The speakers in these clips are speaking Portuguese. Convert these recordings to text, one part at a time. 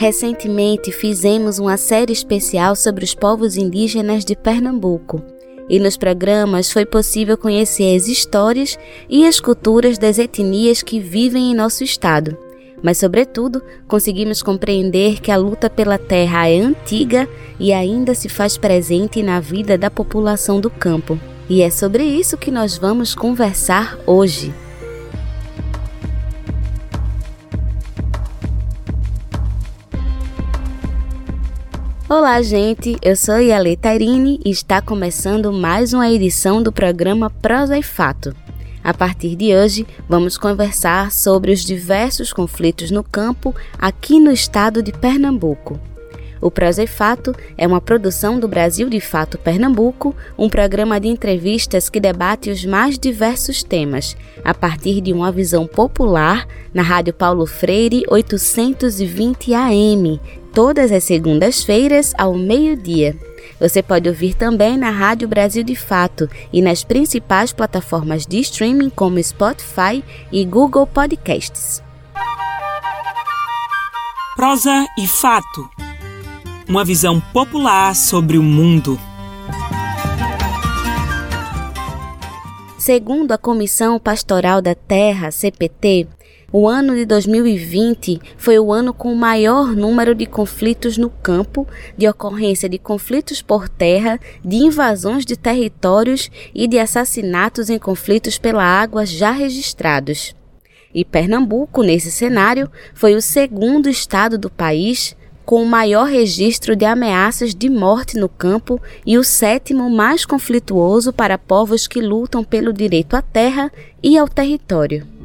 Recentemente fizemos uma série especial sobre os povos indígenas de Pernambuco. E nos programas foi possível conhecer as histórias e as culturas das etnias que vivem em nosso estado. Mas, sobretudo, conseguimos compreender que a luta pela terra é antiga e ainda se faz presente na vida da população do campo. E é sobre isso que nós vamos conversar hoje. Olá, gente. Eu sou Yale Tairine e está começando mais uma edição do programa Prosa e Fato. A partir de hoje, vamos conversar sobre os diversos conflitos no campo aqui no estado de Pernambuco. O Prosa e Fato é uma produção do Brasil de Fato Pernambuco, um programa de entrevistas que debate os mais diversos temas, a partir de uma visão popular, na Rádio Paulo Freire 820 AM, todas as segundas-feiras ao meio-dia. Você pode ouvir também na Rádio Brasil de Fato e nas principais plataformas de streaming como Spotify e Google Podcasts. Prosa e Fato uma visão popular sobre o mundo. Segundo a Comissão Pastoral da Terra, CPT, o ano de 2020 foi o ano com o maior número de conflitos no campo, de ocorrência de conflitos por terra, de invasões de territórios e de assassinatos em conflitos pela água já registrados. E Pernambuco, nesse cenário, foi o segundo estado do país com o maior registro de ameaças de morte no campo e o sétimo mais conflituoso para povos que lutam pelo direito à terra e ao território.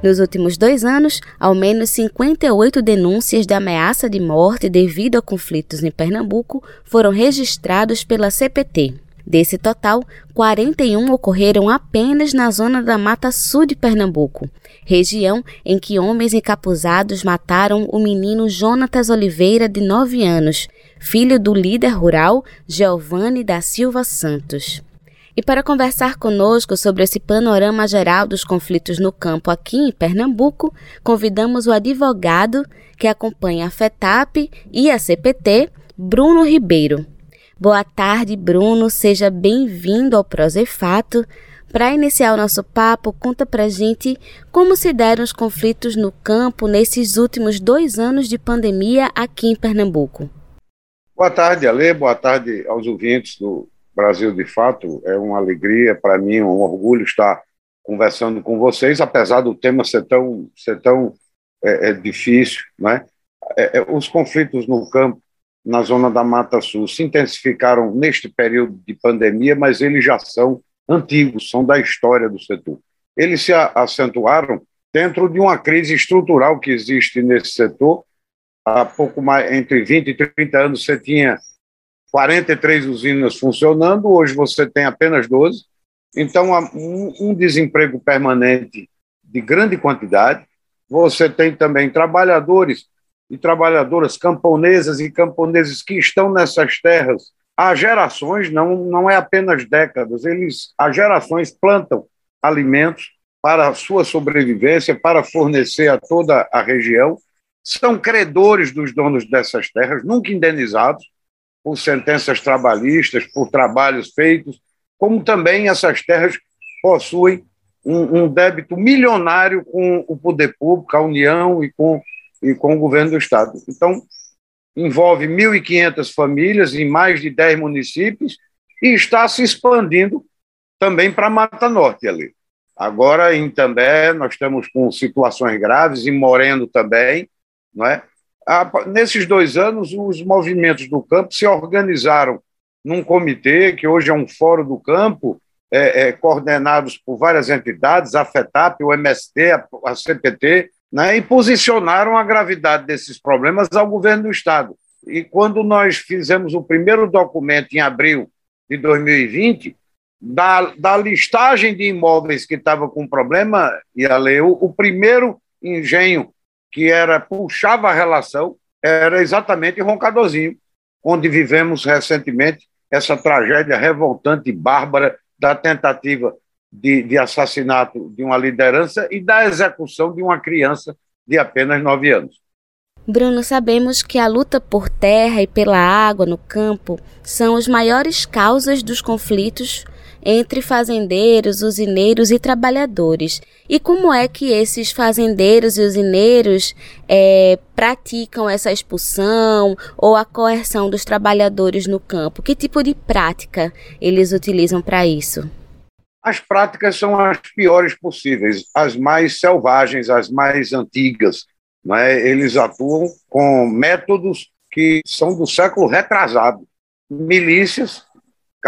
Nos últimos dois anos, ao menos 58 denúncias de ameaça de morte devido a conflitos em Pernambuco foram registrados pela CPT. Desse total, 41 ocorreram apenas na zona da Mata Sul de Pernambuco, região em que homens encapuzados mataram o menino Jonatas Oliveira, de 9 anos, filho do líder rural Giovanni da Silva Santos. E para conversar conosco sobre esse panorama geral dos conflitos no campo aqui em Pernambuco, convidamos o advogado que acompanha a FETAP e a CPT, Bruno Ribeiro. Boa tarde, Bruno. Seja bem-vindo ao Prosefato. Para iniciar o nosso papo, conta pra gente como se deram os conflitos no campo nesses últimos dois anos de pandemia aqui em Pernambuco. Boa tarde, Ale. Boa tarde aos ouvintes do Brasil de Fato. É uma alegria para mim, um orgulho estar conversando com vocês, apesar do tema ser tão, ser tão é, é difícil. Né? É, é, os conflitos no campo, na zona da Mata Sul, se intensificaram neste período de pandemia, mas eles já são antigos, são da história do setor. Eles se acentuaram dentro de uma crise estrutural que existe nesse setor. Há pouco mais, entre 20 e 30 anos, você tinha 43 usinas funcionando, hoje você tem apenas 12. Então, um desemprego permanente de grande quantidade. Você tem também trabalhadores e trabalhadoras camponesas e camponeses que estão nessas terras há gerações, não, não é apenas décadas, eles há gerações plantam alimentos para a sua sobrevivência, para fornecer a toda a região, são credores dos donos dessas terras, nunca indenizados, por sentenças trabalhistas, por trabalhos feitos, como também essas terras possuem um, um débito milionário com o poder público, a União e com, e com o governo do Estado. Então, envolve 1.500 famílias em mais de 10 municípios e está se expandindo também para Mata Norte ali. Agora, em També, nós estamos com situações graves, em Moreno também, não é? Nesses dois anos, os movimentos do campo se organizaram num comitê, que hoje é um fórum do campo, é, é, coordenados por várias entidades, a FETAP, o MST, a, a CPT, né, e posicionaram a gravidade desses problemas ao governo do Estado. E quando nós fizemos o primeiro documento em abril de 2020, da, da listagem de imóveis que estava com problema, e a lei, o, o primeiro engenho que era puxava a relação era exatamente Roncadorzinho, onde vivemos recentemente essa tragédia revoltante e bárbara da tentativa de, de assassinato de uma liderança e da execução de uma criança de apenas nove anos. Bruno, sabemos que a luta por terra e pela água no campo são as maiores causas dos conflitos entre fazendeiros, usineiros e trabalhadores. E como é que esses fazendeiros e usineiros é, praticam essa expulsão ou a coerção dos trabalhadores no campo? Que tipo de prática eles utilizam para isso? As práticas são as piores possíveis, as mais selvagens, as mais antigas. É? Eles atuam com métodos que são do século retrasado. Milícias,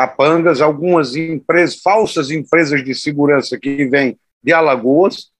capangas, algumas empresas, falsas empresas de segurança que vêm de Alagoas.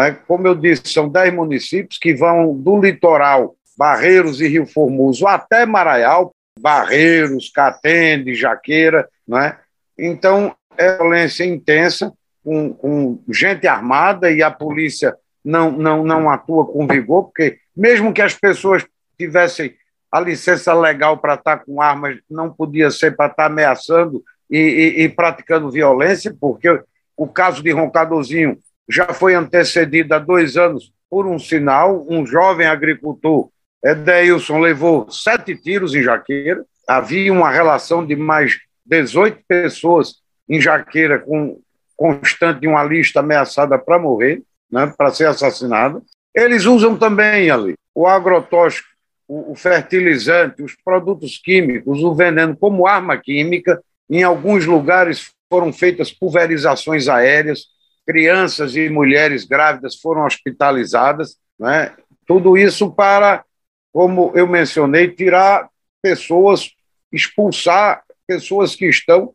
é? Como eu disse, são dez municípios que vão do litoral, Barreiros e Rio Formoso, até Maraial, Barreiros, Catende, Jaqueira. é? Então, é violência intensa, com, com gente armada e a polícia não, não, não atua com vigor, porque mesmo que as pessoas tivessem a licença legal para estar com armas, não podia ser para estar ameaçando e, e, e praticando violência, porque o caso de Roncadorzinho já foi antecedido há dois anos por um sinal, um jovem agricultor, Edeilson, levou sete tiros em Jaqueira, havia uma relação de mais 18 pessoas em Jaqueira com constante uma lista ameaçada para morrer, né, para ser assassinada. Eles usam também ali o agrotóxico, o, o fertilizante, os produtos químicos, o veneno como arma química. Em alguns lugares foram feitas pulverizações aéreas, crianças e mulheres grávidas foram hospitalizadas. Né? Tudo isso para, como eu mencionei, tirar pessoas, expulsar pessoas que estão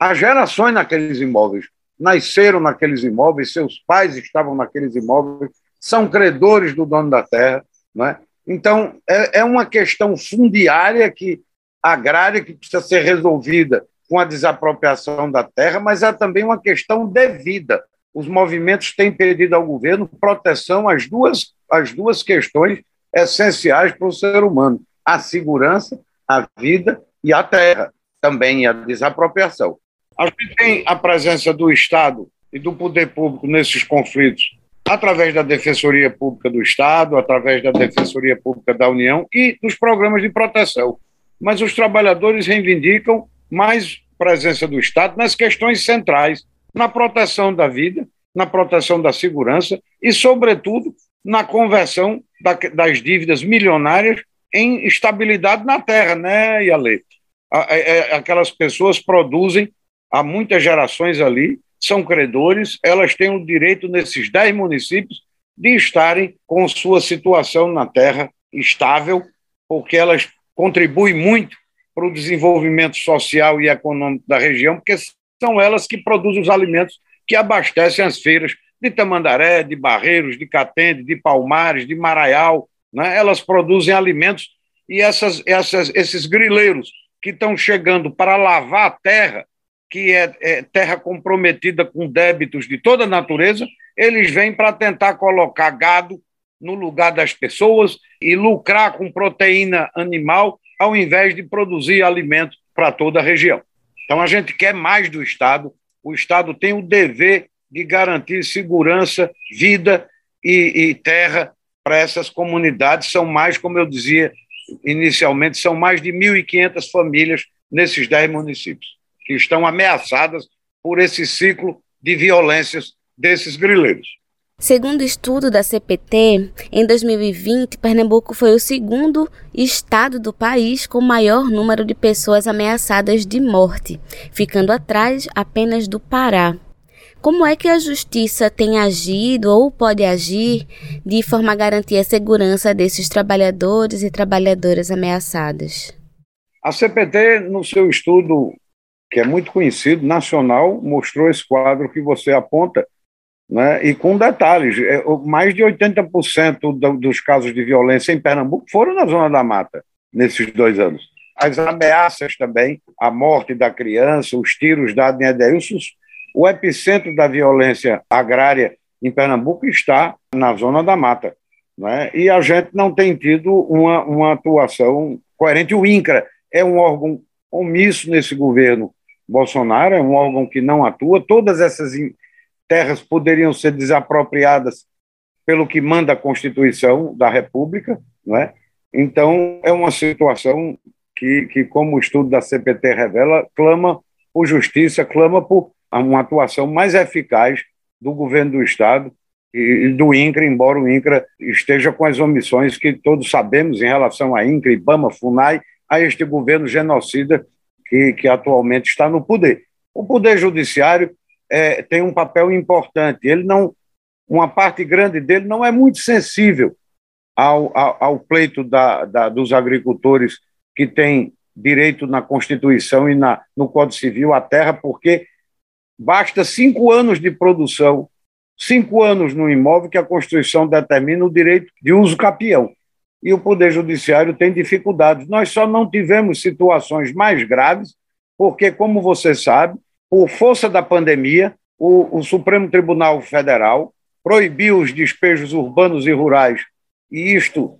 há gerações naqueles imóveis, nasceram naqueles imóveis, seus pais estavam naqueles imóveis, são credores do dono da terra. Né? Então, é, é uma questão fundiária que agrária que precisa ser resolvida com a desapropriação da terra, mas é também uma questão de vida. Os movimentos têm pedido ao governo proteção às duas, às duas questões essenciais para o ser humano: a segurança, a vida e a terra, também a desapropriação. A gente tem a presença do Estado e do poder público nesses conflitos através da Defensoria Pública do Estado, através da Defensoria Pública da União e dos programas de proteção. Mas os trabalhadores reivindicam mais presença do Estado nas questões centrais, na proteção da vida, na proteção da segurança e, sobretudo, na conversão das dívidas milionárias em estabilidade na terra, né, Iale? Aquelas pessoas produzem há muitas gerações ali, são credores, elas têm o direito, nesses dez municípios, de estarem com sua situação na terra estável, porque elas contribuem muito para o desenvolvimento social e econômico da região, porque são elas que produzem os alimentos que abastecem as feiras de Tamandaré, de Barreiros, de Catende, de Palmares, de Maraial. Né? Elas produzem alimentos e essas, essas, esses grileiros que estão chegando para lavar a terra que é, é terra comprometida com débitos de toda natureza, eles vêm para tentar colocar gado no lugar das pessoas e lucrar com proteína animal, ao invés de produzir alimento para toda a região. Então, a gente quer mais do Estado. O Estado tem o dever de garantir segurança, vida e, e terra para essas comunidades. São mais, como eu dizia inicialmente, são mais de 1.500 famílias nesses 10 municípios que estão ameaçadas por esse ciclo de violências desses grileiros. Segundo estudo da CPT, em 2020, Pernambuco foi o segundo estado do país com maior número de pessoas ameaçadas de morte, ficando atrás apenas do Pará. Como é que a justiça tem agido ou pode agir de forma a garantir a segurança desses trabalhadores e trabalhadoras ameaçadas? A CPT, no seu estudo que é muito conhecido, nacional, mostrou esse quadro que você aponta, né? e com detalhes, é, mais de 80% dos casos de violência em Pernambuco foram na Zona da Mata, nesses dois anos. As ameaças também, a morte da criança, os tiros dados em Edeilson, o epicentro da violência agrária em Pernambuco está na Zona da Mata. Né? E a gente não tem tido uma, uma atuação coerente. O INCRA é um órgão omisso nesse governo Bolsonaro, é um órgão que não atua. Todas essas terras poderiam ser desapropriadas pelo que manda a Constituição da República, não é? Então, é uma situação que, que, como o estudo da CPT revela, clama por justiça, clama por uma atuação mais eficaz do governo do Estado e do INCRA, embora o INCRA esteja com as omissões que todos sabemos em relação a INCRA, IBAMA, FUNAI, a este governo genocida que, que atualmente está no poder. O Poder Judiciário é, tem um papel importante. Ele não, uma parte grande dele não é muito sensível ao, ao, ao pleito da, da, dos agricultores que têm direito na Constituição e na, no Código Civil à terra, porque basta cinco anos de produção, cinco anos no imóvel que a Constituição determina o direito de uso capião. E o Poder Judiciário tem dificuldades. Nós só não tivemos situações mais graves, porque, como você sabe, por força da pandemia, o, o Supremo Tribunal Federal proibiu os despejos urbanos e rurais, e isto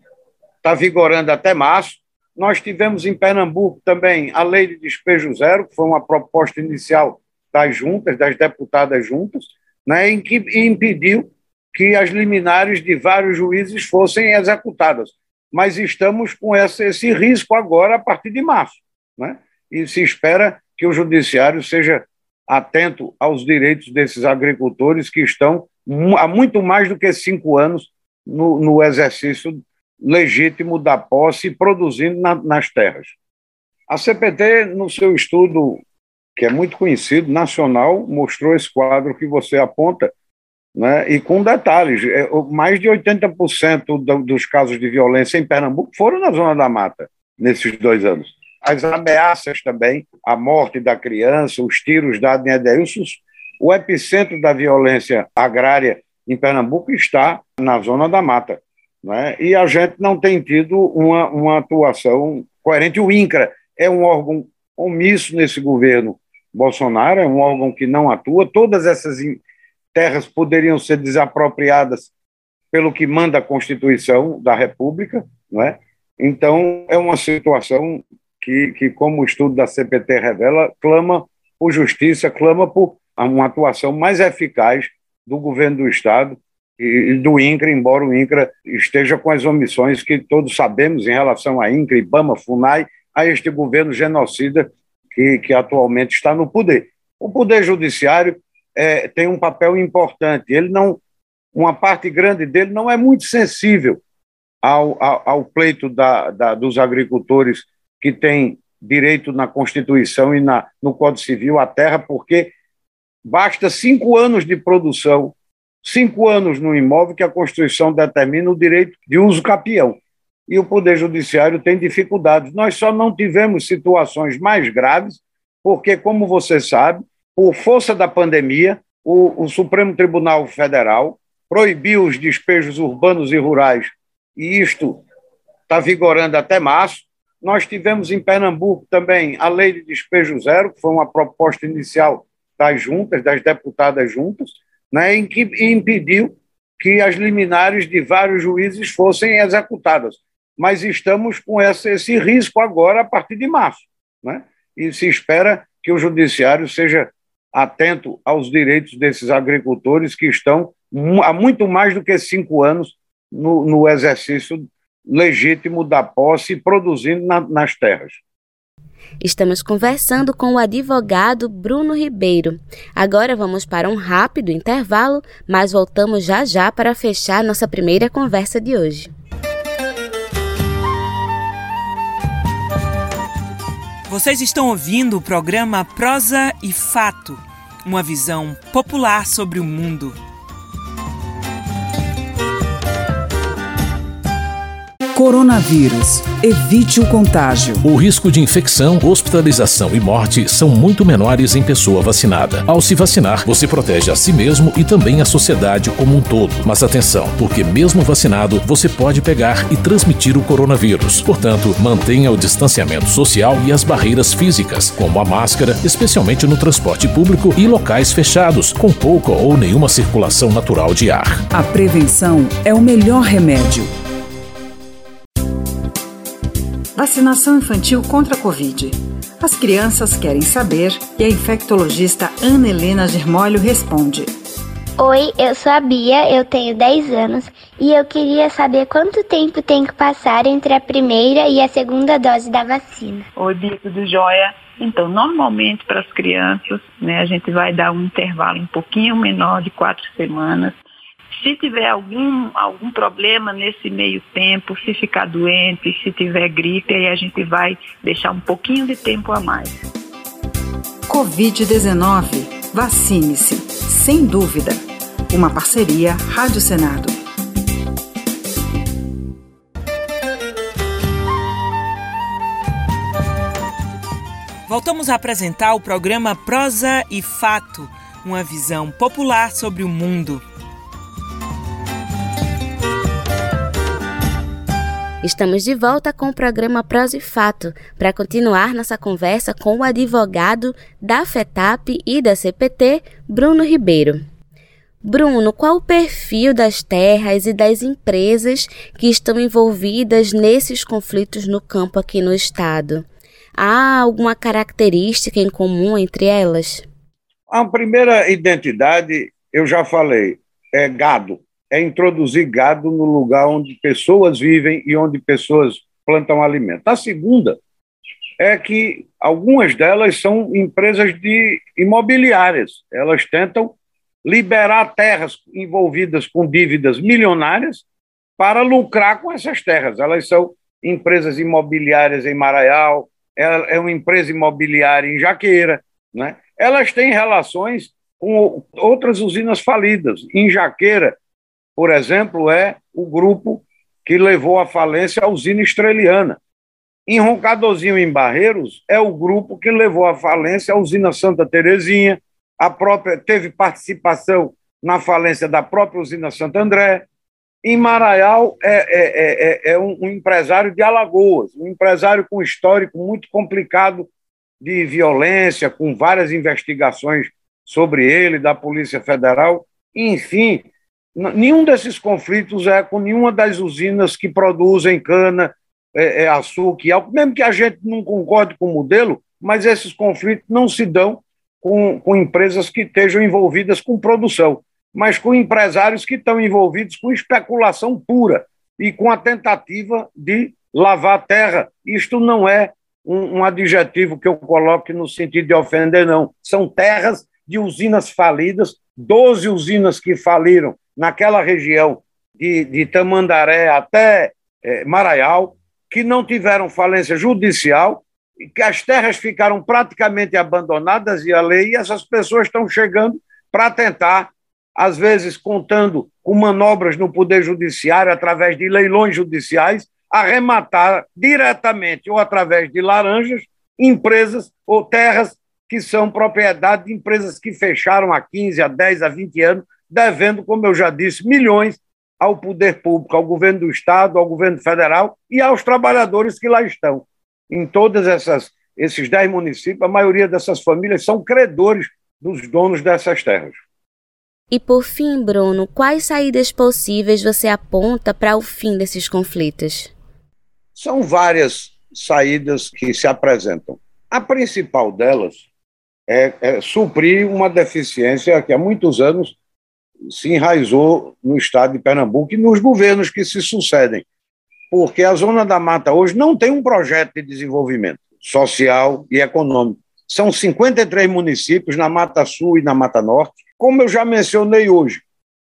está vigorando até março. Nós tivemos em Pernambuco também a lei de despejo zero, que foi uma proposta inicial das juntas, das deputadas juntas, né, em que impediu que as liminares de vários juízes fossem executadas. Mas estamos com esse, esse risco agora a partir de março. Né? E se espera que o judiciário seja atento aos direitos desses agricultores que estão há muito mais do que cinco anos no, no exercício legítimo da posse e produzindo na, nas terras. A CPT, no seu estudo, que é muito conhecido, nacional, mostrou esse quadro que você aponta, né, e com detalhes. É, mais de 80% do, dos casos de violência em Pernambuco foram na Zona da Mata, nesses dois anos. As ameaças também, a morte da criança, os tiros dados em Edeilson, o epicentro da violência agrária em Pernambuco está na zona da mata. Né? E a gente não tem tido uma, uma atuação coerente. O INCRA é um órgão omisso nesse governo Bolsonaro, é um órgão que não atua. Todas essas terras poderiam ser desapropriadas pelo que manda a Constituição da República. Né? Então, é uma situação que, que, como o estudo da CPT revela, clama por justiça, clama por uma atuação mais eficaz do governo do Estado e do INCRA, embora o INCRA esteja com as omissões que todos sabemos em relação a INCRA, IBAMA, FUNAI, a este governo genocida que, que atualmente está no poder. O Poder Judiciário é, tem um papel importante. Ele não, uma parte grande dele não é muito sensível ao, ao, ao pleito da, da, dos agricultores que têm direito na Constituição e na, no Código Civil à terra, porque Basta cinco anos de produção, cinco anos no imóvel que a Constituição determina o direito de uso capião. E o Poder Judiciário tem dificuldades. Nós só não tivemos situações mais graves, porque, como você sabe, por força da pandemia, o, o Supremo Tribunal Federal proibiu os despejos urbanos e rurais, e isto está vigorando até março. Nós tivemos em Pernambuco também a lei de despejo zero, que foi uma proposta inicial das juntas, das deputadas juntas, né, em que impediu que as liminares de vários juízes fossem executadas. Mas estamos com esse, esse risco agora a partir de março. Né? E se espera que o judiciário seja atento aos direitos desses agricultores que estão há muito mais do que cinco anos no, no exercício legítimo da posse e produzindo na, nas terras. Estamos conversando com o advogado Bruno Ribeiro. Agora vamos para um rápido intervalo, mas voltamos já já para fechar nossa primeira conversa de hoje. Vocês estão ouvindo o programa Prosa e Fato, uma visão popular sobre o mundo. Coronavírus. Evite o contágio. O risco de infecção, hospitalização e morte são muito menores em pessoa vacinada. Ao se vacinar, você protege a si mesmo e também a sociedade como um todo. Mas atenção, porque mesmo vacinado, você pode pegar e transmitir o coronavírus. Portanto, mantenha o distanciamento social e as barreiras físicas, como a máscara, especialmente no transporte público e locais fechados, com pouca ou nenhuma circulação natural de ar. A prevenção é o melhor remédio. Vacinação infantil contra a Covid. As crianças querem saber e a infectologista Ana Helena Germólio responde. Oi, eu sou a Bia, eu tenho 10 anos e eu queria saber quanto tempo tem que passar entre a primeira e a segunda dose da vacina. Oi, Bia, tudo jóia? Então, normalmente para as crianças, né, a gente vai dar um intervalo um pouquinho menor de quatro semanas. Se tiver algum, algum problema nesse meio tempo, se ficar doente, se tiver gripe, aí a gente vai deixar um pouquinho de tempo a mais. Covid-19. Vacine-se, sem dúvida. Uma parceria Rádio Senado. Voltamos a apresentar o programa Prosa e Fato, uma visão popular sobre o mundo. Estamos de volta com o programa Prosa e Fato para continuar nossa conversa com o advogado da FETAP e da CPT, Bruno Ribeiro. Bruno, qual o perfil das terras e das empresas que estão envolvidas nesses conflitos no campo aqui no estado? Há alguma característica em comum entre elas? A primeira identidade, eu já falei, é gado é introduzir gado no lugar onde pessoas vivem e onde pessoas plantam alimento. A segunda é que algumas delas são empresas de imobiliárias. Elas tentam liberar terras envolvidas com dívidas milionárias para lucrar com essas terras. Elas são empresas imobiliárias em Maraial, é, é uma empresa imobiliária em Jaqueira, né? Elas têm relações com outras usinas falidas. Em Jaqueira, por exemplo, é o grupo que levou à falência a usina estreliana. Em Roncadorzinho, em Barreiros, é o grupo que levou à falência a usina Santa Terezinha, a própria teve participação na falência da própria usina Santo André. Em Maraial, é, é, é, é um, um empresário de Alagoas, um empresário com histórico muito complicado de violência, com várias investigações sobre ele, da Polícia Federal. Enfim, Nenhum desses conflitos é com nenhuma das usinas que produzem cana, é, é, açúcar e álcool, mesmo que a gente não concorde com o modelo, mas esses conflitos não se dão com, com empresas que estejam envolvidas com produção, mas com empresários que estão envolvidos com especulação pura e com a tentativa de lavar terra. Isto não é um, um adjetivo que eu coloque no sentido de ofender, não. São terras de usinas falidas, 12 usinas que faliram naquela região de, de Tamandaré até é, Maraial, que não tiveram falência judicial, que as terras ficaram praticamente abandonadas e a lei, e essas pessoas estão chegando para tentar, às vezes contando com manobras no Poder Judiciário, através de leilões judiciais, arrematar diretamente ou através de laranjas empresas ou terras que são propriedade de empresas que fecharam há 15, a 10, a 20 anos, devendo, como eu já disse, milhões ao poder público, ao governo do Estado, ao governo federal e aos trabalhadores que lá estão. Em todos esses dez municípios, a maioria dessas famílias são credores dos donos dessas terras. E por fim, Bruno, quais saídas possíveis você aponta para o fim desses conflitos? São várias saídas que se apresentam. A principal delas é, é suprir uma deficiência que há muitos anos se enraizou no estado de Pernambuco e nos governos que se sucedem, porque a Zona da Mata hoje não tem um projeto de desenvolvimento social e econômico. São 53 municípios na Mata Sul e na Mata Norte. Como eu já mencionei hoje,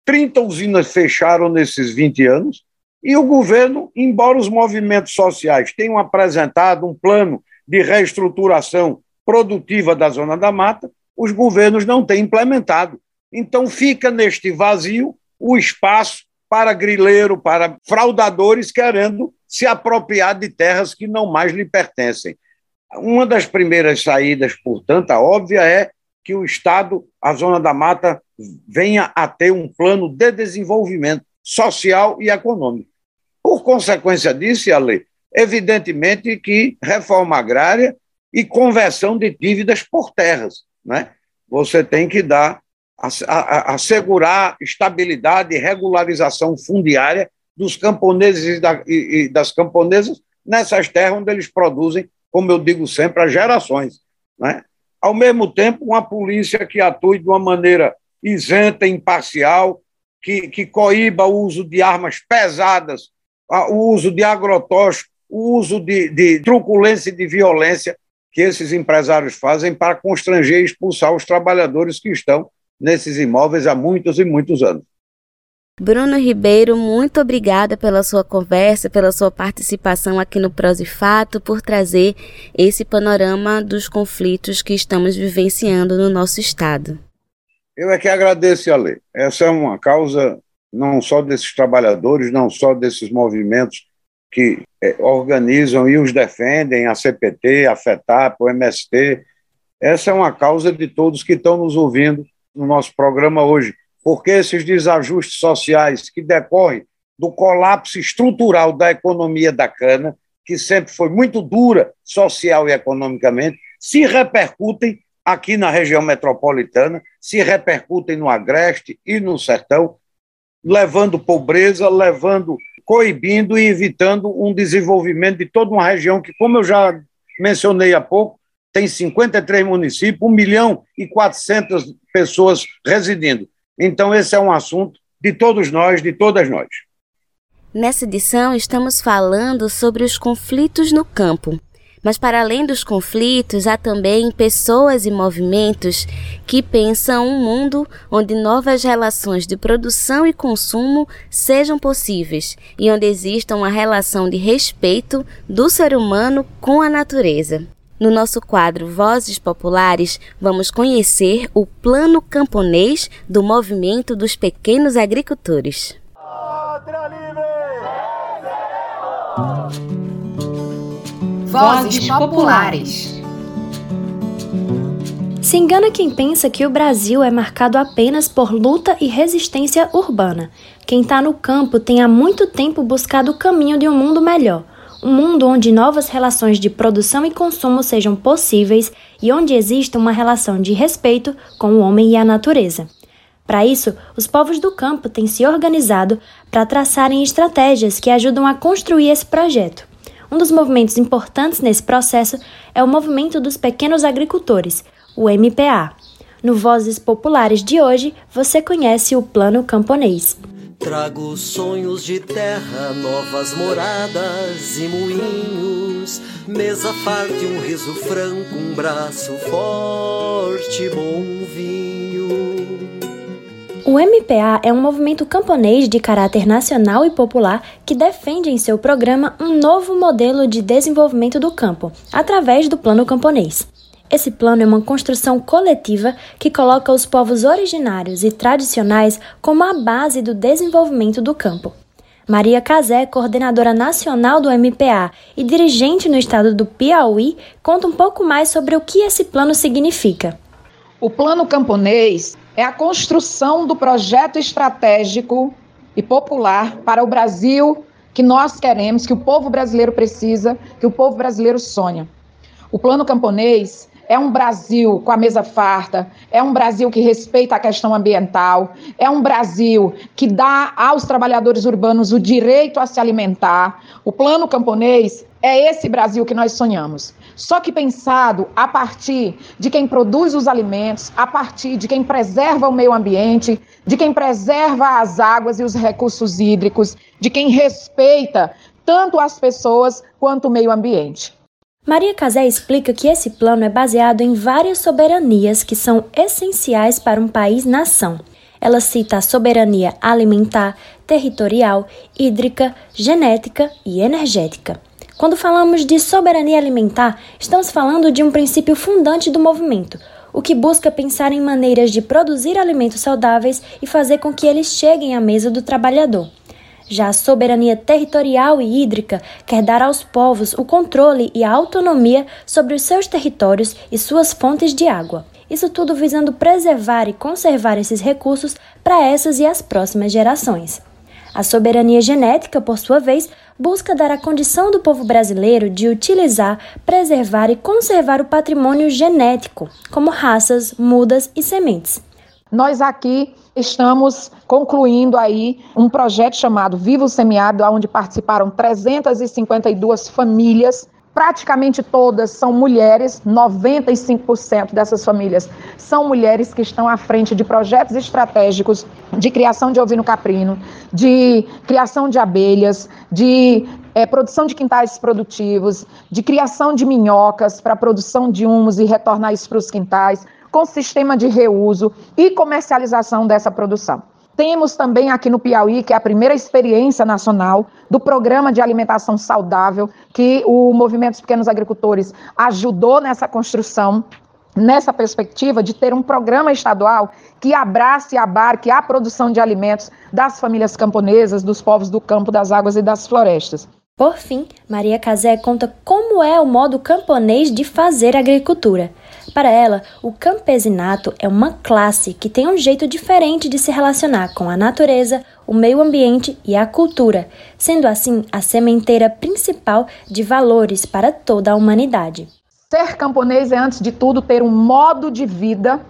30 usinas fecharam nesses 20 anos e o governo, embora os movimentos sociais tenham apresentado um plano de reestruturação produtiva da Zona da Mata, os governos não têm implementado. Então fica neste vazio o espaço para grileiro, para fraudadores querendo se apropriar de terras que não mais lhe pertencem. Uma das primeiras saídas, portanto, a óbvia é que o Estado, a Zona da Mata, venha a ter um plano de desenvolvimento social e econômico. Por consequência disso, Ale, evidentemente que reforma agrária e conversão de dívidas por terras. Né? Você tem que dar assegurar estabilidade e regularização fundiária dos camponeses e, da, das camponesas, nessas terras onde eles produzem, como eu digo sempre, as gerações. Né? Ao mesmo tempo, uma polícia que atue de uma maneira isenta, imparcial, que, que coíba o uso de armas pesadas, o uso de agrotóxicos, o uso de, de truculência e de violência que esses empresários fazem para constranger e expulsar os trabalhadores que estão nesses imóveis há muitos e muitos anos. Bruno Ribeiro, muito obrigada pela sua conversa, pela sua participação aqui no Prosifato, por trazer esse panorama dos conflitos que estamos vivenciando no nosso estado. Eu é que agradeço, Ale. Essa é uma causa não só desses trabalhadores, não só desses movimentos que é, organizam e os defendem, a CPT, a FETAP, o MST. Essa é uma causa de todos que estão nos ouvindo no nosso programa hoje porque esses desajustes sociais que decorrem do colapso estrutural da economia da cana, que sempre foi muito dura social e economicamente, se repercutem aqui na região metropolitana, se repercutem no Agreste e no Sertão, levando pobreza, levando, coibindo e evitando um desenvolvimento de toda uma região que, como eu já mencionei há pouco, tem 53 municípios, 1 milhão e 400 pessoas residindo. Então, esse é um assunto de todos nós, de todas nós. Nessa edição, estamos falando sobre os conflitos no campo. Mas, para além dos conflitos, há também pessoas e movimentos que pensam um mundo onde novas relações de produção e consumo sejam possíveis e onde exista uma relação de respeito do ser humano com a natureza. No nosso quadro Vozes Populares, vamos conhecer o plano camponês do movimento dos pequenos agricultores. Vozes Populares. Se engana quem pensa que o Brasil é marcado apenas por luta e resistência urbana. Quem está no campo tem há muito tempo buscado o caminho de um mundo melhor um mundo onde novas relações de produção e consumo sejam possíveis e onde exista uma relação de respeito com o homem e a natureza. Para isso, os povos do campo têm se organizado para traçarem estratégias que ajudam a construir esse projeto. Um dos movimentos importantes nesse processo é o movimento dos pequenos agricultores, o MPA. No Vozes Populares de hoje, você conhece o Plano Camponês. Trago sonhos de terra, novas moradas e moinhos, mesa farta e um riso franco, um braço forte, bom vinho. O MPA é um movimento camponês de caráter nacional e popular que defende em seu programa um novo modelo de desenvolvimento do campo, através do Plano Camponês. Esse plano é uma construção coletiva que coloca os povos originários e tradicionais como a base do desenvolvimento do campo. Maria Casé, coordenadora nacional do MPA e dirigente no estado do Piauí, conta um pouco mais sobre o que esse plano significa. O Plano Camponês é a construção do projeto estratégico e popular para o Brasil que nós queremos, que o povo brasileiro precisa, que o povo brasileiro sonha. O Plano Camponês é um Brasil com a mesa farta, é um Brasil que respeita a questão ambiental, é um Brasil que dá aos trabalhadores urbanos o direito a se alimentar. O plano camponês é esse Brasil que nós sonhamos. Só que pensado a partir de quem produz os alimentos, a partir de quem preserva o meio ambiente, de quem preserva as águas e os recursos hídricos, de quem respeita tanto as pessoas quanto o meio ambiente. Maria Casé explica que esse plano é baseado em várias soberanias que são essenciais para um país-nação. Ela cita a soberania alimentar, territorial, hídrica, genética e energética. Quando falamos de soberania alimentar, estamos falando de um princípio fundante do movimento, o que busca pensar em maneiras de produzir alimentos saudáveis e fazer com que eles cheguem à mesa do trabalhador. Já a soberania territorial e hídrica quer dar aos povos o controle e a autonomia sobre os seus territórios e suas fontes de água. Isso tudo visando preservar e conservar esses recursos para essas e as próximas gerações. A soberania genética, por sua vez, busca dar a condição do povo brasileiro de utilizar, preservar e conservar o patrimônio genético, como raças, mudas e sementes. Nós aqui estamos concluindo aí um projeto chamado Vivo Semiárido, onde participaram 352 famílias praticamente todas são mulheres, 95% dessas famílias são mulheres que estão à frente de projetos estratégicos de criação de ovino caprino, de criação de abelhas, de é, produção de quintais produtivos, de criação de minhocas para produção de humus e retornar isso para os quintais, com sistema de reuso e comercialização dessa produção. Temos também aqui no Piauí, que é a primeira experiência nacional do programa de alimentação saudável, que o Movimento dos Pequenos Agricultores ajudou nessa construção, nessa perspectiva de ter um programa estadual que abrace e abarque a produção de alimentos das famílias camponesas, dos povos do campo, das águas e das florestas. Por fim, Maria Casé conta como é o modo camponês de fazer agricultura. Para ela, o campesinato é uma classe que tem um jeito diferente de se relacionar com a natureza, o meio ambiente e a cultura, sendo assim a sementeira principal de valores para toda a humanidade. Ser camponês é, antes de tudo, ter um modo de vida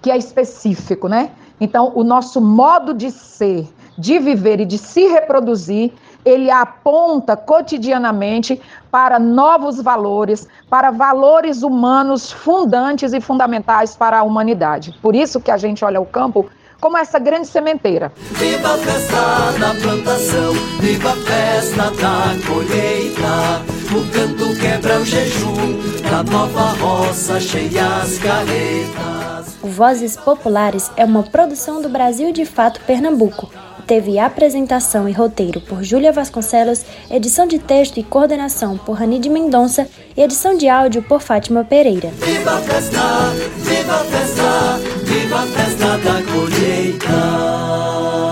que é específico, né? Então, o nosso modo de ser, de viver e de se reproduzir ele aponta cotidianamente para novos valores, para valores humanos fundantes e fundamentais para a humanidade. Por isso que a gente olha o campo como essa grande sementeira. Viva a festa da plantação, viva a festa da colheita. O canto quebra o jejum da nova roça cheia as carretas. O Vozes Populares é uma produção do Brasil de Fato Pernambuco teve apresentação e roteiro por Júlia Vasconcelos, edição de texto e coordenação por Ranide Mendonça e edição de áudio por Fátima Pereira. Viva a festa, viva a festa, viva a festa da colheita.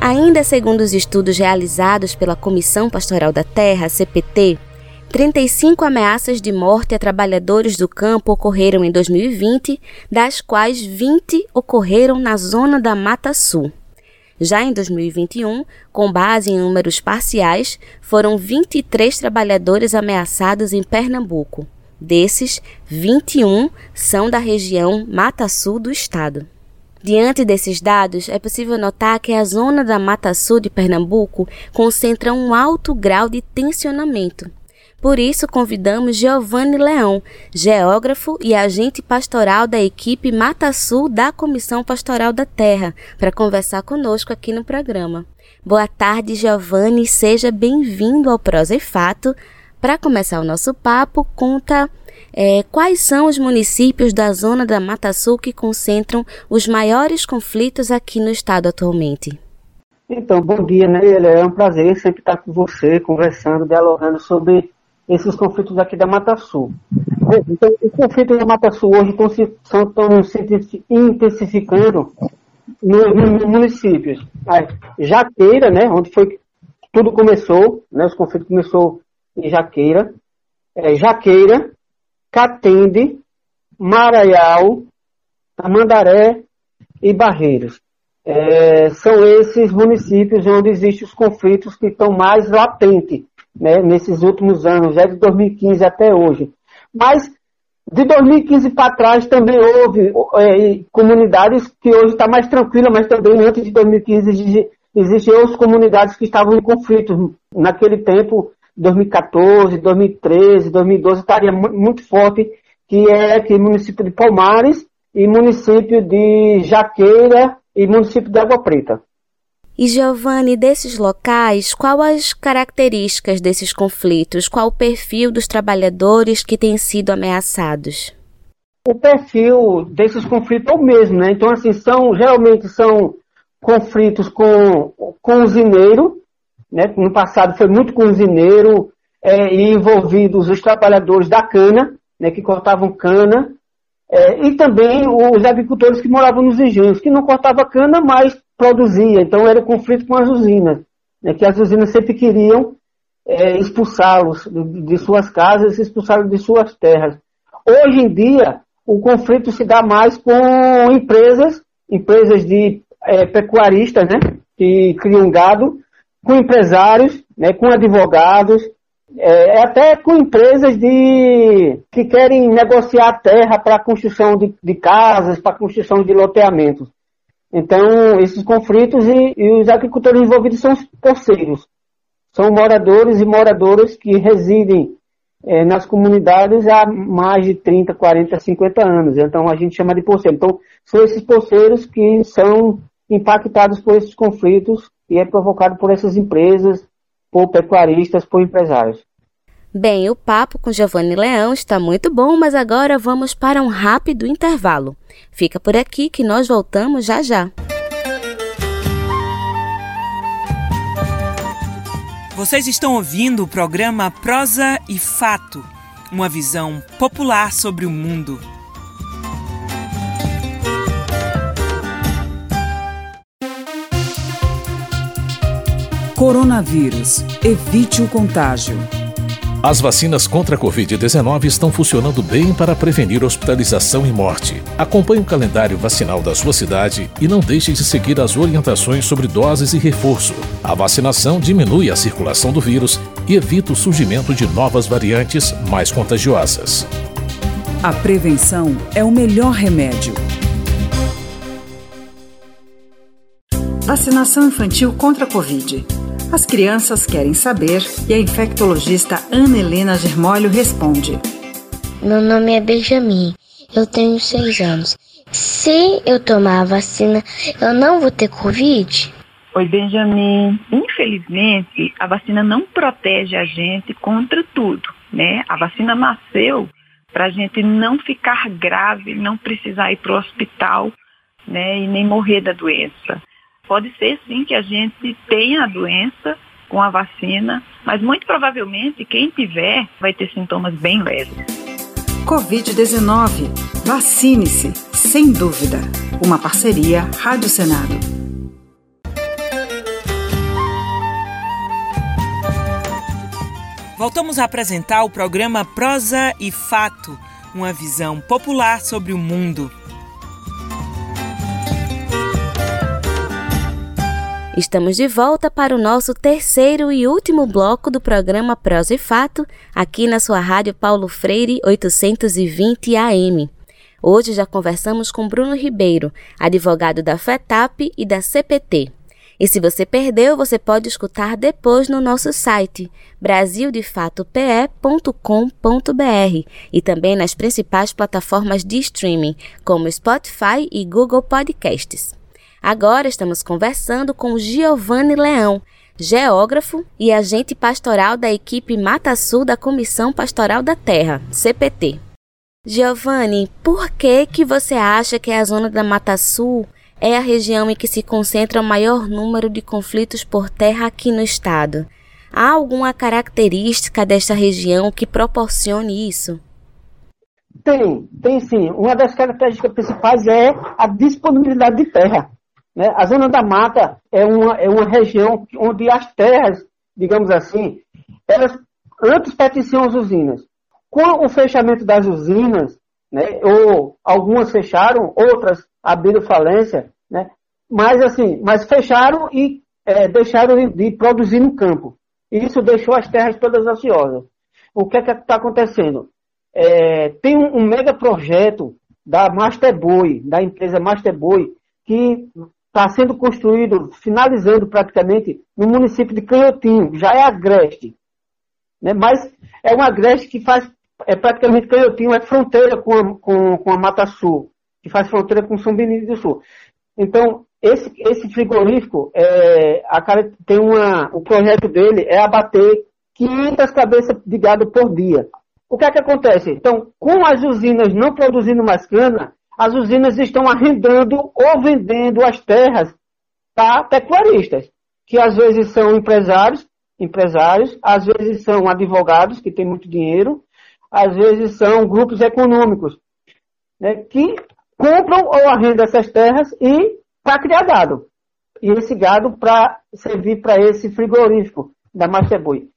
Ainda segundo os estudos realizados pela Comissão Pastoral da Terra, CPT, 35 ameaças de morte a trabalhadores do campo ocorreram em 2020, das quais 20 ocorreram na zona da Mata Sul. Já em 2021, com base em números parciais, foram 23 trabalhadores ameaçados em Pernambuco. Desses, 21 são da região Mata Sul do estado. Diante desses dados, é possível notar que a zona da Mata Sul de Pernambuco concentra um alto grau de tensionamento. Por isso, convidamos Giovanni Leão, geógrafo e agente pastoral da equipe Mata Sul da Comissão Pastoral da Terra, para conversar conosco aqui no programa. Boa tarde, Giovanni, seja bem-vindo ao Prosa e Fato. Para começar o nosso papo, conta é, quais são os municípios da zona da Mata Sul que concentram os maiores conflitos aqui no estado atualmente? Então, bom dia, né? É um prazer sempre estar com você, conversando, dialogando sobre esses conflitos aqui da Mata Sul. Então, os conflitos da Mata Sul hoje estão se intensificando nos, municípios. A Jaqueira, né, onde foi tudo começou, né, os conflitos começou em Jaqueira. É, Jaqueira, Catende, Maraial, Tamandaré e Barreiros. É, são esses municípios onde existem os conflitos que estão mais latentes né, nesses últimos anos, já de 2015 até hoje. Mas de 2015 para trás também houve é, comunidades que hoje está mais tranquila, mas também antes de 2015 existiam outras comunidades que estavam em conflito. Naquele tempo 2014, 2013, 2012 estaria muito forte, que é aqui município de Palmares e município de Jaqueira e município de Água Preta. E Giovanni, desses locais, qual as características desses conflitos? Qual o perfil dos trabalhadores que têm sido ameaçados? O perfil desses conflitos é o mesmo, né? Então, assim, são, geralmente são conflitos com, com usineiro, né? no passado foi muito com usineiro, é, e envolvidos os trabalhadores da cana, né, que cortavam cana, é, e também os agricultores que moravam nos engenhos, que não cortavam cana, mas produzia. Então era conflito com as usinas, né, que as usinas sempre queriam é, expulsá-los de, de, suas casas, expulsá-los de suas terras. Hoje em dia, o conflito se dá mais com empresas, empresas de é, pecuaristas, né, que criam gado, com empresários, né, com advogados, é, até com empresas de que querem negociar terra para construção de, de casas, para construção de loteamentos. Então, esses conflitos e, e, os agricultores envolvidos são os poceiros. São moradores e moradoras que residem é, nas comunidades há mais de 30, 40, 50 anos. Então, a gente chama de poceiro. Então, são esses poceiros que são impactados por esses conflitos e é provocado por essas empresas por pecuaristas, por empresários. Bem, o papo com Giovanni Leão está muito bom, mas agora vamos para um rápido intervalo. Fica por aqui que nós voltamos já já. Vocês estão ouvindo o programa Prosa e Fato, uma visão popular sobre o mundo. Coronavírus. Evite o contágio. As vacinas contra a Covid-19 estão funcionando bem para prevenir hospitalização e morte. Acompanhe o calendário vacinal da sua cidade e não deixe de seguir as orientações sobre doses e reforço. A vacinação diminui a circulação do vírus e evita o surgimento de novas variantes mais contagiosas. A prevenção é o melhor remédio. Vacinação infantil contra a Covid. As crianças querem saber e a infectologista Ana Helena Germólio responde. Meu nome é Benjamin, eu tenho seis anos. Se eu tomar a vacina, eu não vou ter Covid? Oi, Benjamin. Infelizmente, a vacina não protege a gente contra tudo, né? A vacina nasceu para a gente não ficar grave, não precisar ir para o hospital, né? E nem morrer da doença pode ser sim que a gente tenha a doença com a vacina, mas muito provavelmente quem tiver vai ter sintomas bem leves. Covid-19. Vacine-se, sem dúvida. Uma parceria Rádio Senado. Voltamos a apresentar o programa Prosa e Fato, uma visão popular sobre o mundo. Estamos de volta para o nosso terceiro e último bloco do programa Prosa e Fato, aqui na sua rádio Paulo Freire 820 AM. Hoje já conversamos com Bruno Ribeiro, advogado da FETAP e da CPT. E se você perdeu, você pode escutar depois no nosso site brasildefatope.com.br e também nas principais plataformas de streaming, como Spotify e Google Podcasts. Agora estamos conversando com Giovanni Leão, geógrafo e agente pastoral da equipe Mata Sul da Comissão Pastoral da Terra, CPT. Giovanni, por que que você acha que a zona da Mata Sul é a região em que se concentra o maior número de conflitos por terra aqui no estado? Há alguma característica desta região que proporcione isso? Tem, tem sim. Uma das características principais é a disponibilidade de terra. Né? A Zona da Mata é uma, é uma região onde as terras, digamos assim, elas antes pertenciam às usinas. Com o fechamento das usinas, né, ou algumas fecharam, outras abriram falência, né, mas assim, mas fecharam e é, deixaram de, de, produzir no campo. E isso deixou as terras todas ociosas. O que é que está acontecendo? É, tem um, um, mega projeto da Masterboi, da empresa Masterboi, que está sendo construído, finalizando praticamente, no município de Canhotinho, já é agreste. Né? Mas é um agreste que faz, é praticamente Canhotinho, é fronteira com a, com, com a Mata Sul, que faz fronteira com São Benito do Sul. Então, esse, esse frigorífico, é, a cara, tem uma, o projeto dele é abater 500 cabeças de gado por dia. O que é que acontece? Então, com as usinas não produzindo mais cana, as usinas estão arrendando ou vendendo as terras para pecuaristas, que às vezes são empresários, empresários, às vezes são advogados que têm muito dinheiro, às vezes são grupos econômicos né, que compram ou arrendam essas terras e para criar gado. E esse gado para servir para esse frigorífico da Masterboi.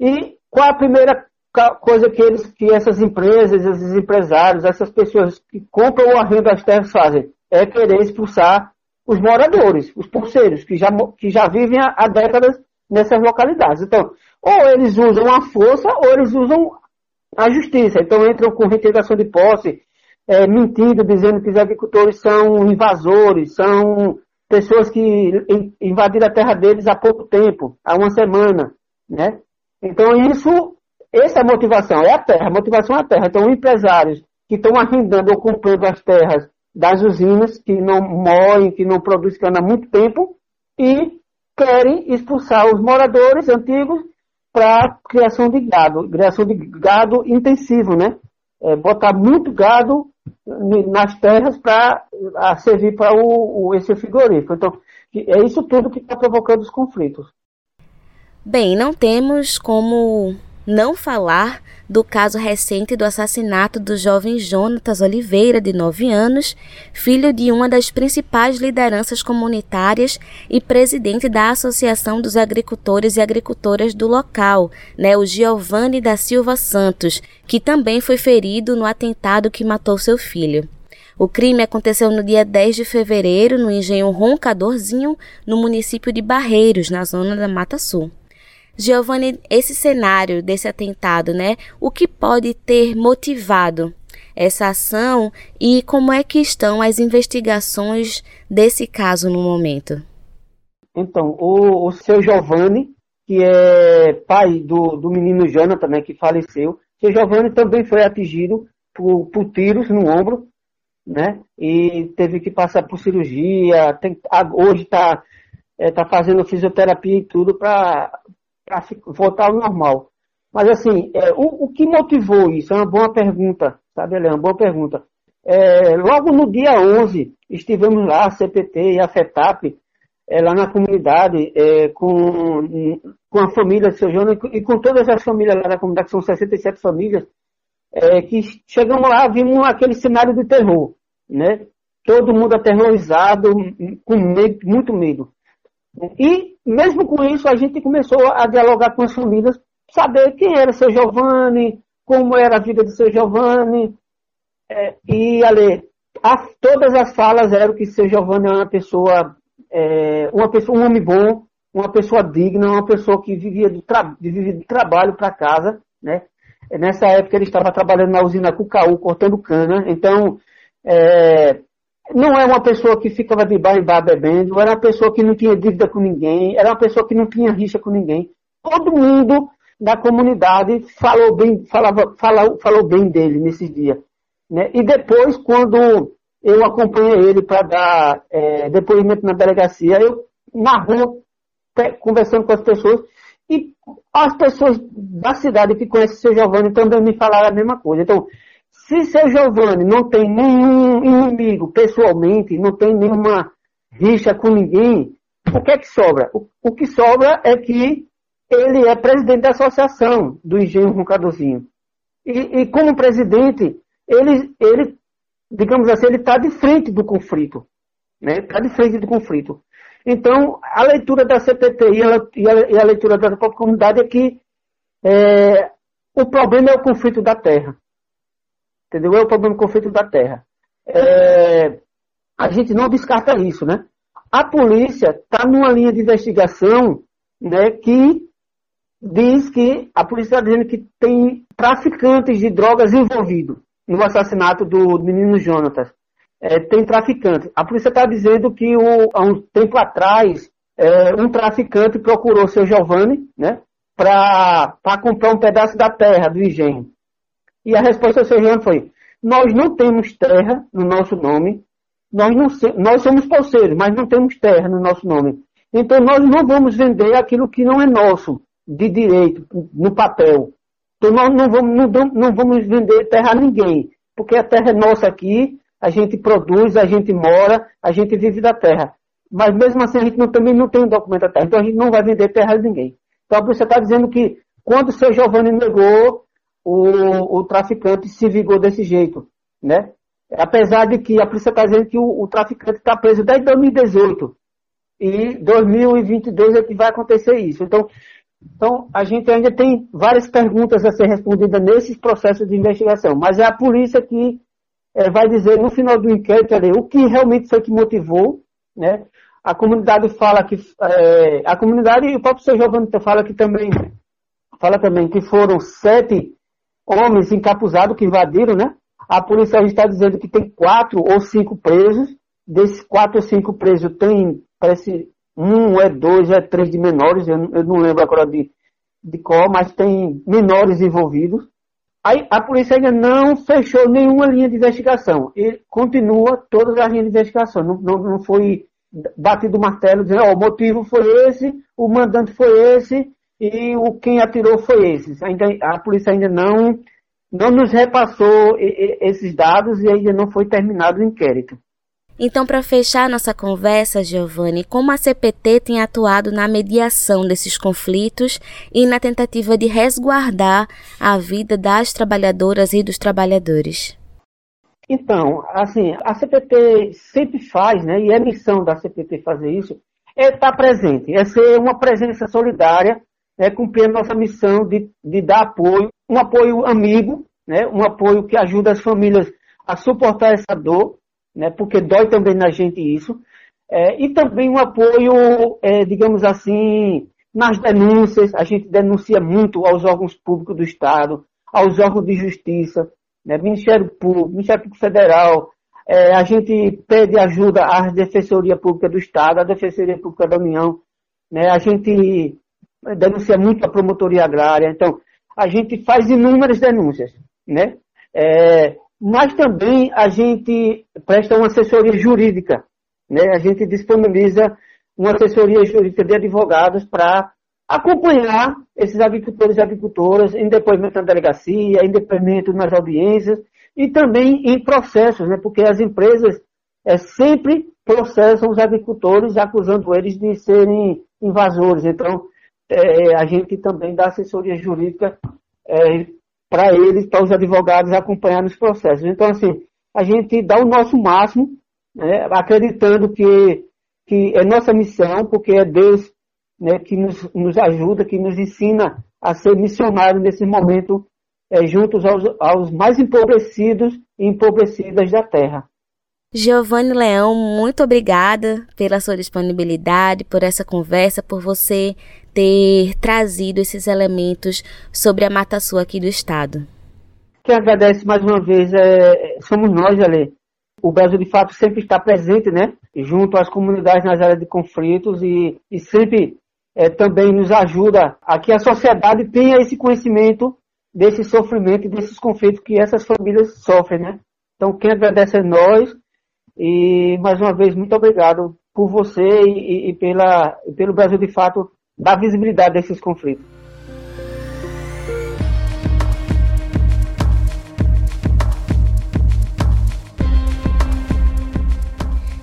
E qual a primeira coisa que eles, que essas empresas, esses empresários, essas pessoas que compram ou arrendam as terras fazem? É querer expulsar os moradores, os pulseiros, que já, que já vivem há, há décadas nessas localidades. Então, ou eles usam a força ou eles usam a justiça. Então entram com reintegração de posse, é, mentindo, dizendo que os agricultores são invasores, são pessoas que invadiram a terra deles há pouco tempo, há uma semana, né? Então isso, essa é a motivação, é a terra, a motivação é a terra. Então empresários que estão arrendando ou comprando as terras das usinas, que não moem, que não produzem cana há muito tempo, e querem expulsar os moradores antigos para criação de gado, criação de gado intensivo, né? É, botar muito gado nas terras para servir para o, o, esse frigorífico. Então, é isso tudo que está provocando os conflitos. Bem, não temos como não falar do caso recente do assassinato do jovem Jonatas Oliveira, de 9 anos, filho de uma das principais lideranças comunitárias e presidente da Associação dos Agricultores e Agricultoras do local, né, o Giovanni da Silva Santos, que também foi ferido no atentado que matou seu filho. O crime aconteceu no dia 10 de fevereiro no engenho Roncadorzinho, no município de Barreiros, na zona da Mata Sul. Giovanni, esse cenário desse atentado, né? O que pode ter motivado essa ação e como é que estão as investigações desse caso no momento? Então, o, o seu Giovanni, que é pai do, do menino Jonathan, né, que faleceu, seu Giovanni também foi atingido por, por tiros no ombro, né? E teve que passar por cirurgia. Tem, hoje está é, tá fazendo fisioterapia e tudo para para voltar ao normal. Mas assim, é, o, o, que motivou isso? É uma boa pergunta, sabe, É uma boa pergunta. É, logo no dia 11, estivemos lá, a CPT e a FETAP, é, lá na comunidade, é, com, com a família de seu João e com todas as famílias lá da comunidade, que são 67 famílias, é, que chegamos lá, vimos aquele cenário de terror, né? Todo mundo aterrorizado, com medo, muito medo. E, mesmo com isso, a gente começou a dialogar com as famílias, saber quem era seu Giovanni, como era a vida de seu Giovanni. É, e, ali, todas as falas eram que seu Giovanni era uma pessoa, é, uma pessoa, um homem bom, uma pessoa digna, uma pessoa que vivia de, tra vivia de trabalho para casa, né? Nessa época ele estava trabalhando na usina Cucaú, cortando cana, então é, não é uma pessoa que ficava de bar em bar bebendo, era uma pessoa que não tinha dívida com ninguém, era uma pessoa que não tinha rixa com ninguém. Todo mundo da comunidade falou bem, falava, falou, falou bem dele nesse dia. Né? E depois, quando eu acompanhei ele para dar é, depoimento na delegacia, eu na rua, conversando com as pessoas, e as pessoas da cidade que conhecem o seu Giovanni também me falaram a mesma coisa. Então, se seu Giovanni não tem nenhum inimigo pessoalmente, não tem nenhuma rixa com ninguém, o que é que sobra? O, o que sobra é que ele é presidente da associação do Engenho Roncadorzinho. E, e como presidente, ele, ele, digamos assim, ele está de frente do conflito. Está né? Tá de frente do conflito. Então, a leitura da CPT e a, e a, e a leitura da própria comunidade é que é, o problema é o conflito da terra. Entendeu? É o problema do conflito da terra. É, a gente não descarta isso, né? A polícia está numa linha de investigação né, que diz que a polícia está dizendo que tem traficantes de drogas envolvidos no assassinato do menino Jonatas. É, tem traficantes. A polícia está dizendo que o, há um tempo atrás é, um traficante procurou seu Giovanni né, para comprar um pedaço da terra do engenho. E a resposta do João foi: nós não temos terra no nosso nome, nós, não, nós somos pulseiros, mas não temos terra no nosso nome. Então nós não vamos vender aquilo que não é nosso, de direito, no papel. Então nós não vamos, não, não vamos vender terra a ninguém, porque a terra é nossa aqui, a gente produz, a gente mora, a gente vive da terra. mas mesmo assim a gente não, também não tem um documento atrás, então a gente não vai vender terra a ninguém. Então polícia está dizendo que quando o seu Giovanni negou, o, o traficante se vigou desse jeito, né? Apesar de que a polícia está dizendo que o, o traficante está preso desde 2018 e 2022 é que vai acontecer isso. Então, então, a gente ainda tem várias perguntas a ser respondidas nesses processos de investigação, mas é a polícia que é, vai dizer no final do inquérito ali, o que realmente foi que motivou, né? A comunidade fala que é, a comunidade e o próprio seu Giovanni fala que também fala também que foram sete homens encapuzados que invadiram, né? A polícia está dizendo que tem quatro ou cinco presos. Desses quatro ou cinco presos tem, parece, um é dois, é três de menores, eu, eu não lembro agora de, de qual, mas tem menores envolvidos. Aí a polícia ainda não fechou nenhuma linha de investigação. E continua todas as linhas de investigação. Não, não, não foi batido o martelo dizendo, oh, o motivo foi esse, o mandante foi esse e o quem atirou foi esse. Ainda, a polícia ainda não, não nos repassou esses dados e ainda não foi terminado o inquérito. Então, para fechar nossa conversa, Giovanni, como a CPT tem atuado na mediação desses conflitos e na tentativa de resguardar a vida das trabalhadoras e dos trabalhadores? Então, assim, a CPT sempre faz, né, e é missão da CPT fazer isso, é estar presente, é ser uma presença solidária, é cumprir a nossa missão de, de dar apoio, um apoio amigo, né, um apoio que ajuda as famílias a suportar essa dor, né, porque dói também na gente isso, é, e também um apoio, é, digamos assim, nas denúncias, a gente denuncia muito aos órgãos públicos do Estado, aos órgãos de justiça, né, Ministério Público, Ministério Público Federal, é, a gente pede ajuda à Defensoria Pública do Estado, à Defensoria Pública da União, né, a gente denuncia muito a promotoria agrária, então a gente faz inúmeras denúncias, né? É, mas também a gente presta uma assessoria jurídica, né? A gente disponibiliza uma assessoria jurídica de advogados para acompanhar esses agricultores e agricultoras em depoimento na delegacia, em depoimento nas audiências e também em processos, né? Porque as empresas é, sempre processam os agricultores acusando eles de serem invasores. Então, é, a gente também dá assessoria jurídica é, para eles, para os advogados acompanhar nos processos. Então, assim, a gente dá o nosso máximo, né, acreditando que, que é nossa missão, porque é Deus né, que nos, nos ajuda, que nos ensina a ser missionário nesse momento, é, juntos aos, aos mais empobrecidos e empobrecidas da terra. Giovanni Leão, muito obrigada pela sua disponibilidade, por essa conversa, por você ter trazido esses elementos sobre a Mata Sul aqui do estado. Quem agradece mais uma vez é, somos nós, Ale. O Brasil, de fato, sempre está presente, né? Junto às comunidades nas áreas de conflitos e, e sempre é, também nos ajuda a que a sociedade tenha esse conhecimento desse sofrimento e desses conflitos que essas famílias sofrem, né? Então, quem agradece é nós. E, mais uma vez, muito obrigado por você e, e pela, pelo Brasil, de fato, dar visibilidade a esses conflitos.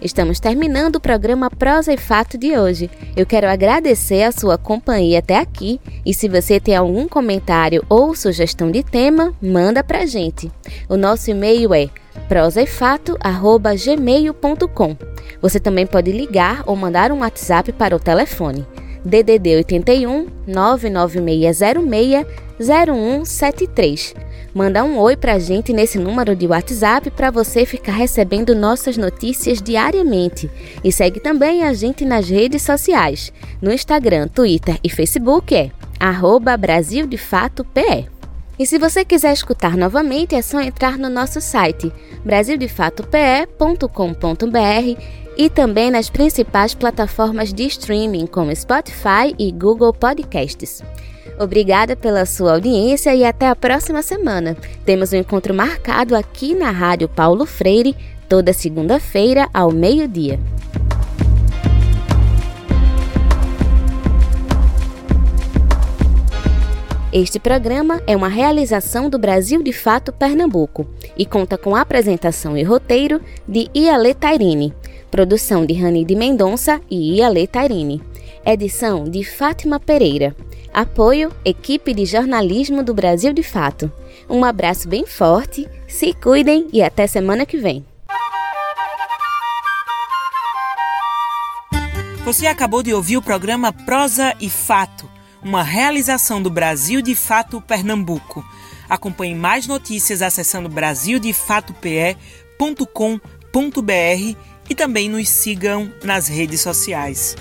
Estamos terminando o programa Prosa e Fato de hoje. Eu quero agradecer a sua companhia até aqui e se você tem algum comentário ou sugestão de tema, manda pra gente. O nosso e-mail é prosaefato@gmail.com. Você também pode ligar ou mandar um WhatsApp para o telefone DDD 81 99606 0173. Manda um oi pra gente nesse número de WhatsApp para você ficar recebendo nossas notícias diariamente. E segue também a gente nas redes sociais. No Instagram, Twitter e Facebook é arroba Brasil de Fato PE. E se você quiser escutar novamente, é só entrar no nosso site brasildefatope.com.br e também nas principais plataformas de streaming como Spotify e Google Podcasts. Obrigada pela sua audiência e até a próxima semana. Temos um encontro marcado aqui na Rádio Paulo Freire, toda segunda-feira ao meio-dia. Este programa é uma realização do Brasil de Fato Pernambuco e conta com apresentação e roteiro de Iale Tairine Produção de Rani de Mendonça e Iale Tarini. Edição de Fátima Pereira. Apoio Equipe de Jornalismo do Brasil de Fato. Um abraço bem forte, se cuidem e até semana que vem. Você acabou de ouvir o programa Prosa e Fato, uma realização do Brasil de Fato Pernambuco. Acompanhe mais notícias acessando brasildefatope.com.br e também nos sigam nas redes sociais.